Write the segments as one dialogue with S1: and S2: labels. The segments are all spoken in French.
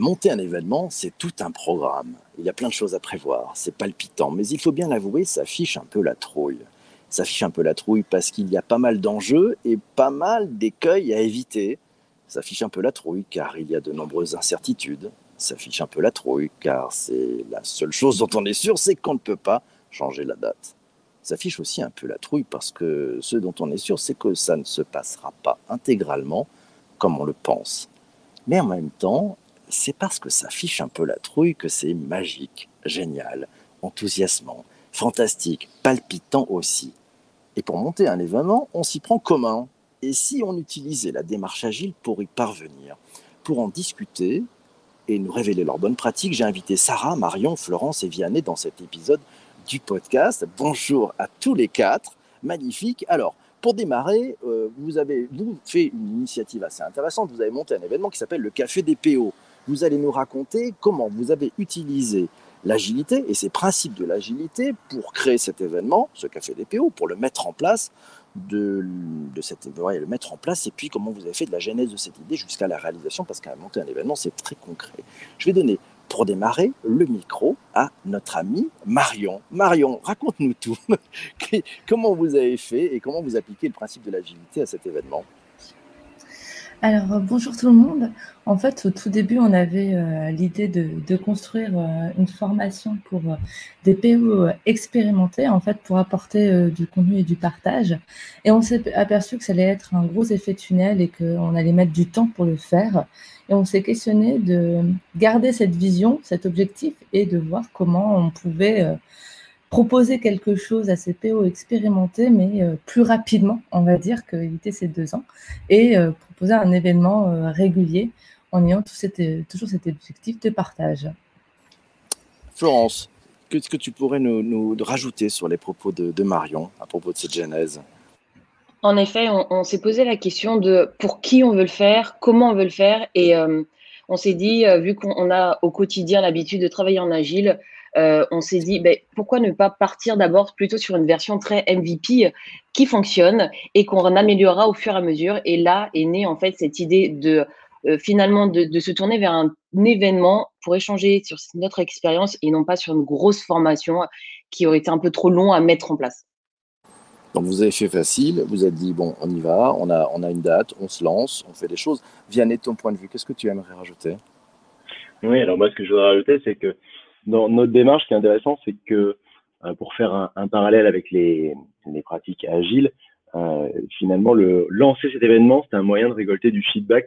S1: Monter un événement, c'est tout un programme. Il y a plein de choses à prévoir, c'est palpitant, mais il faut bien l'avouer, ça fiche un peu la trouille. Ça fiche un peu la trouille parce qu'il y a pas mal d'enjeux et pas mal d'écueils à éviter. Ça fiche un peu la trouille car il y a de nombreuses incertitudes. Ça fiche un peu la trouille car c'est la seule chose dont on est sûr, c'est qu'on ne peut pas changer la date. Ça fiche aussi un peu la trouille parce que ce dont on est sûr, c'est que ça ne se passera pas intégralement comme on le pense. Mais en même temps, c'est parce que ça fiche un peu la trouille que c'est magique, génial, enthousiasmant, fantastique, palpitant aussi. Et pour monter un événement, on s'y prend commun. Et si on utilisait la démarche agile pour y parvenir Pour en discuter et nous révéler leurs bonnes pratiques, j'ai invité Sarah, Marion, Florence et Vianney dans cet épisode du podcast. Bonjour à tous les quatre. Magnifique. Alors, pour démarrer, euh, vous avez vous fait une initiative assez intéressante. Vous avez monté un événement qui s'appelle le Café des PO vous allez nous raconter comment vous avez utilisé l'agilité et ces principes de l'agilité pour créer cet événement, ce café des PO, pour le mettre en place, de, de cette, le mettre en place, et puis comment vous avez fait de la genèse de cette idée jusqu'à la réalisation, parce qu'à monter un événement, c'est très concret. Je vais donner, pour démarrer, le micro à notre ami Marion. Marion, raconte-nous tout. comment vous avez fait et comment vous appliquez le principe de l'agilité à cet événement?
S2: Alors, euh, bonjour tout le monde. En fait, au tout début, on avait euh, l'idée de, construire euh, une formation pour des PO expérimentés, en fait, pour apporter du contenu et du partage. Et on s'est aperçu que ça allait être un gros effet tunnel et qu'on allait mettre du temps pour le faire. Et on s'est questionné de garder cette vision, cet objectif, et de voir comment on pouvait proposer quelque chose à ces PO expérimentés, mais euh, plus rapidement, on va dire, qu'éviter ces deux ans, et euh, proposer un événement euh, régulier en ayant tout toujours cet objectif de partage.
S1: Florence, qu'est-ce que tu pourrais nous, rajouter sur les propos de, Marion à propos de cette genèse?
S3: En effet, on, on s'est posé la question de pour qui on veut le faire, comment on veut le faire, et on s'est dit, vu qu'on a au quotidien l'habitude de travailler en agile, euh, on s'est dit ben, pourquoi ne pas partir d'abord plutôt sur une version très MVP qui fonctionne et qu'on améliorera au fur et à mesure. Et là est née en fait cette idée de euh, finalement de, se tourner vers un, événement pour échanger sur notre expérience et non pas sur une grosse formation qui aurait été un peu trop long à mettre en place.
S1: Donc vous avez fait facile, vous avez dit bon on y va, on a, on a une date, on se lance, on fait des choses. Vianney, ton point de vue, qu'est-ce que tu aimerais rajouter?
S4: Oui, alors moi ce que je voudrais rajouter c'est que dans notre démarche, ce qui est intéressant, c'est que euh, pour faire un, parallèle avec les, pratiques agiles, euh, finalement, le, lancer cet événement, c'est un moyen de récolter du feedback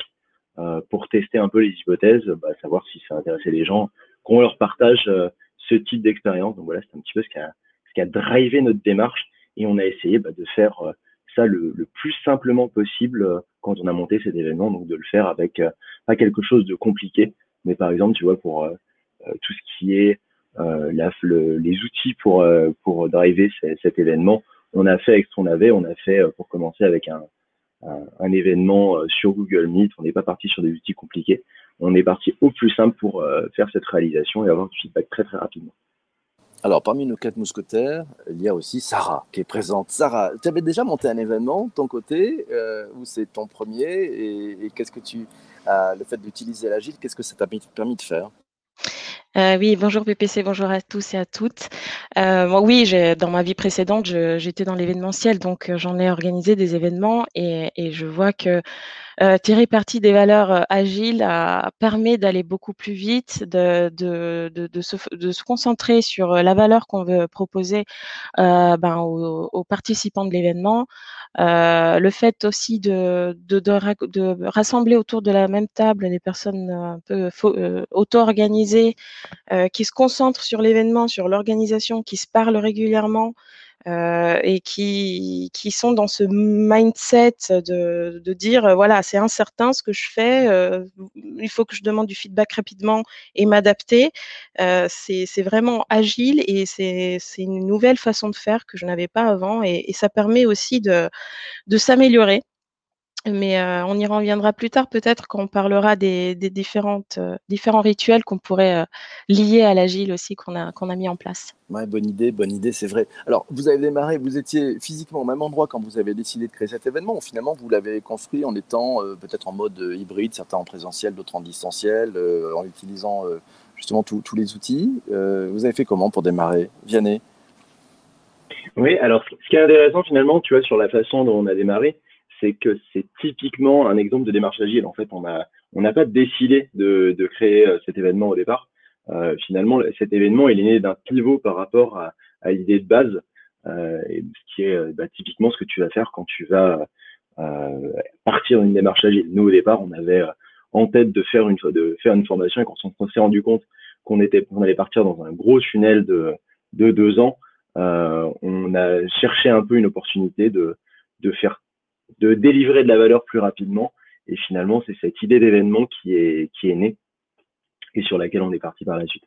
S4: euh, pour tester un peu les hypothèses, bah, savoir si ça intéressait les gens, qu'on leur partage ce type d'expérience. Donc voilà, c'est un petit peu ce qui a drivé notre démarche et on a essayé bah, de faire ça le, le, plus simplement possible quand on a monté cet événement, donc de le faire avec pas quelque chose de compliqué, mais par exemple, tu vois, pour euh, tout ce qui est euh, les outils pour euh, pour driver cet événement. On a fait avec ce qu'on avait. On a fait pour commencer avec un, un, événement sur Google Meet. On n'est pas parti sur des outils compliqués. On est parti au plus simple pour faire cette réalisation et avoir du feedback très très rapidement.
S1: Alors, parmi nos quatre mousquetaires, il y a aussi Sarah qui est présente. Sarah, tu avais déjà monté un événement de ton côté, ou c'est ton premier Et, qu'est-ce que tu, le fait d'utiliser l'agile, qu'est-ce que ça t'a permis de faire?
S5: Euh, oui, bonjour PPC, bonjour à tous et à toutes. Euh, moi, oui, dans ma vie précédente, j'étais dans l'événementiel, donc euh, j'en ai organisé des événements et je vois que euh, tirer parti des valeurs euh, agiles permet d'aller beaucoup plus vite, de, se, concentrer sur la valeur qu'on veut proposer ben, aux, aux, participants de l'événement. le fait aussi de, de, rassembler autour de la même table des personnes un peu auto-organisées qui se concentrent sur l'événement, sur l'organisation, qui se parlent régulièrement, euh, et qui, qui sont dans ce mindset de, de dire euh, voilà c'est incertain ce que je fais, euh, il faut que je demande du feedback rapidement et m'adapter. Euh, c'est vraiment agile et c'est une nouvelle façon de faire que je n'avais pas avant et, et, ça permet aussi de, de s'améliorer mais euh, on y reviendra plus tard peut-être quand on parlera des, différentes, euh, différents rituels qu'on pourrait euh, lier à l'agile aussi qu'on a, qu'on a mis en place.
S1: Ouais, bonne idée, bonne idée, c'est vrai. Alors, vous avez démarré, vous étiez physiquement au même endroit quand vous avez décidé de créer cet événement, ou finalement vous l'avez construit en étant peut-être en mode hybride, certains en présentiel, d'autres en distanciel, en utilisant justement tous les outils. vous avez fait comment pour démarrer? Vianney?
S4: Oui, alors ce qui est intéressant finalement, tu vois, sur la façon dont on a démarré, c'est que c'est typiquement un exemple de démarche agile. En fait, on n'a pas décidé de, créer euh, cet événement au départ. Euh, finalement, cet événement, il est né d'un pivot par rapport à, l'idée de base, euh, ce qui est bah, typiquement ce que tu vas faire quand tu vas partir d'une démarche agile. Nous, au départ, on avait en tête de faire une formation et quand on s'est rendu compte qu'on allait partir dans un gros tunnel de de deux ans, on a cherché un peu une opportunité de faire de délivrer de la valeur plus rapidement. Et finalement, c'est cette idée d'événement qui est, qui est née et sur laquelle on est parti par la suite.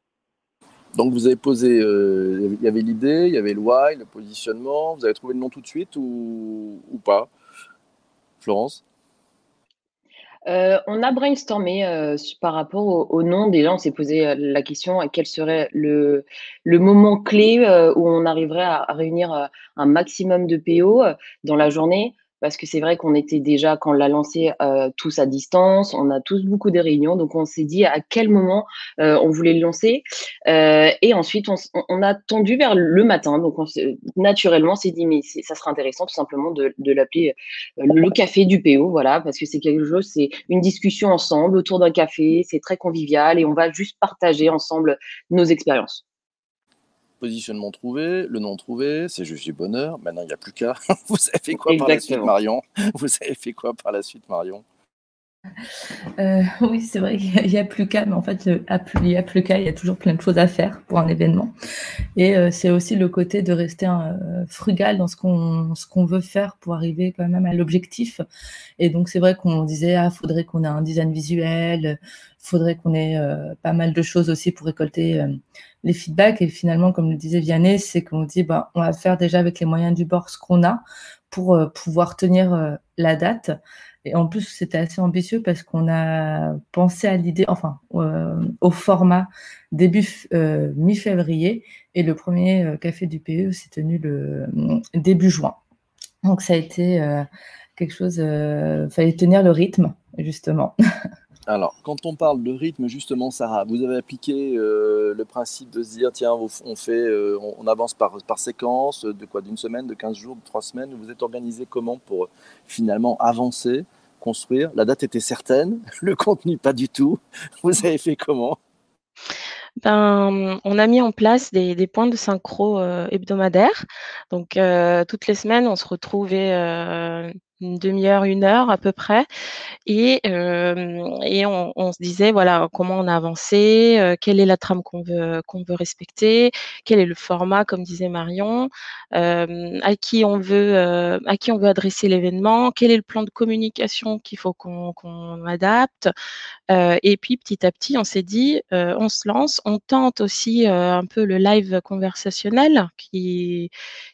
S1: Donc vous avez posé, euh, il y avait l'idée, il y avait le why, le positionnement, vous avez trouvé le nom tout de suite ou, ou pas Florence?
S3: Euh, on a brainstormé euh, par rapport au, nom. Déjà, on s'est posé la question à quel serait le, le moment clé où on arriverait à réunir un maximum de PO dans la journée? Parce que c'est vrai qu'on était déjà, quand on l'a lancé, euh, tous à distance, on a tous beaucoup de réunions, donc on s'est dit à quel moment euh, on voulait le lancer. Euh, et ensuite, on, a tendu vers le matin, donc on, naturellement, s'est dit, mais ça sera intéressant tout simplement de, de l'appeler le café du PO, voilà, parce que c'est quelque chose, c'est une discussion ensemble autour d'un café, c'est très convivial et on va juste partager ensemble nos expériences
S1: positionnement trouvé, le nom trouvé, c'est juste du bonheur. Maintenant, il n'y a plus qu'à. Vous avez fait quoi par la suite, Marion? Vous avez fait quoi par la suite, Marion?
S2: Euh, oui, c'est vrai qu'il n'y a, plus qu'à, mais en fait, il n'y a plus qu'à, il y a toujours plein de choses à faire pour un événement. Et euh, c'est aussi le côté de rester euh, frugal dans ce qu'on qu'on veut faire pour arriver quand même à l'objectif. Et donc, c'est vrai qu'on disait, ah, faudrait qu'on ait un design visuel, faudrait qu'on ait pas mal de choses aussi pour récolter les feedbacks. Et finalement, comme le disait Vianney, c'est qu'on dit, bah, on va faire déjà avec les moyens du bord ce qu'on a pour pouvoir tenir la date. Et en plus, c'était assez ambitieux parce qu'on a pensé à l'idée, enfin, euh, au format début euh, mi-février et le premier euh, café du PE s'est tenu le début juin. Donc ça a été quelque chose, il fallait tenir le rythme justement.
S1: Alors, quand on parle de rythme, justement, Sarah, vous avez appliqué le principe de se dire, tiens, on fait, on, avance par, par séquence, de quoi, d'une semaine, de 15 jours, de 3 semaines. Vous êtes organisé comment pour finalement avancer? Construire. La date était certaine, le contenu pas du tout. Vous avez fait comment?
S5: Ben, on a mis en place des, points de synchro euh, hebdomadaires. Donc, euh, toutes les semaines, on se retrouvait euh, une demi-heure, une heure à peu près. Et, et on, se disait, voilà, comment on a avancé, quelle est la trame qu'on veut, qu'on veut respecter, quel est le format, comme disait Marion, à, qui on veut, à qui on veut adresser l'événement, quel est le plan de communication qu'il faut qu'on adapte. et puis, petit à petit, on s'est dit, on se lance, on tente aussi un peu le live conversationnel qui,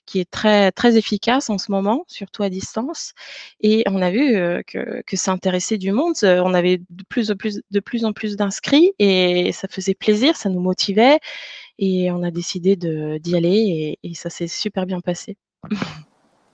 S5: qui est très, très efficace en ce moment, surtout à distance. Et on a vu que, que ça intéressait du monde. On avait de plus en plus, de plus, en plus d'inscrits et ça faisait plaisir, ça nous motivait. Et on a décidé d'y aller et, ça s'est super bien passé.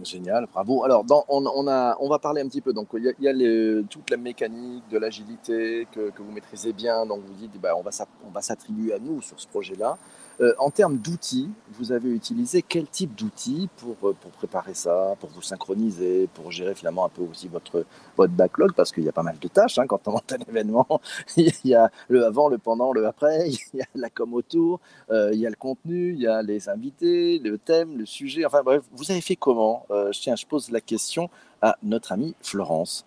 S1: Génial, bravo. Alors, dans, on, a, on va parler un petit peu. Donc, il y a, toute la mécanique de l'agilité que, que, vous maîtrisez bien. Donc, vous dites, bah, on va s'attribuer à nous sur ce projet-là. Euh, en termes d'outils, vous avez utilisé quel type d'outils pour, euh, pour préparer ça, pour vous synchroniser, pour gérer finalement un peu aussi votre, votre backlog? Parce qu'il y a pas mal de tâches hein, quand on monte un événement. il y a le avant, le pendant, le après, il y a la com autour, euh, il y a le contenu, il y a les invités, le thème, le sujet. Enfin bref, vous avez fait comment? Tiens, je pose la question à notre amie Florence.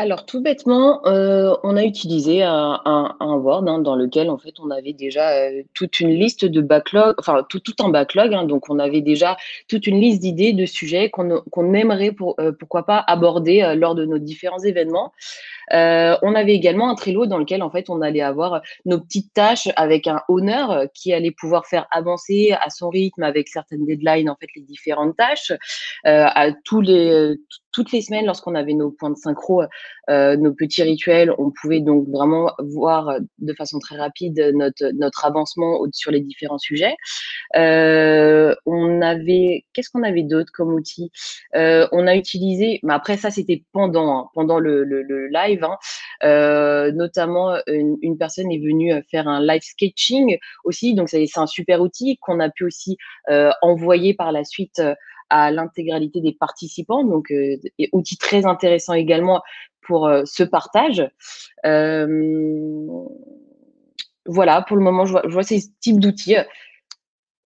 S3: Alors, tout bêtement, euh, on a utilisé un, Word hein, dans lequel, en fait, on avait déjà euh, toute une liste de backlog, enfin, tout, tout en backlog. Hein, donc, on avait déjà toute une liste d'idées, de sujets qu'on aimerait, pour, euh, pourquoi pas, aborder lors de nos différents événements. on avait également un Trello dans lequel en fait on allait avoir nos petites tâches avec un honneur qui allait pouvoir faire avancer à son rythme avec certaines deadlines en fait les différentes tâches à tous les toutes les semaines, lorsqu'on avait nos points de synchro, euh, nos petits rituels, on pouvait donc vraiment voir euh, de façon très rapide notre, avancement sur les différents sujets. Euh, on avait, qu'est-ce qu'on avait d'autre comme outil? On a utilisé, mais après ça c'était pendant, hein, pendant le, le, live, hein, notamment une, une, personne est venue faire un live sketching aussi, donc c'est un super outil qu'on a pu aussi envoyer par la suite à l'intégralité des participants. Donc, euh, et outil très intéressant également pour euh, ce partage. Euh, voilà, pour le moment, je vois, je vois ces types d'outils.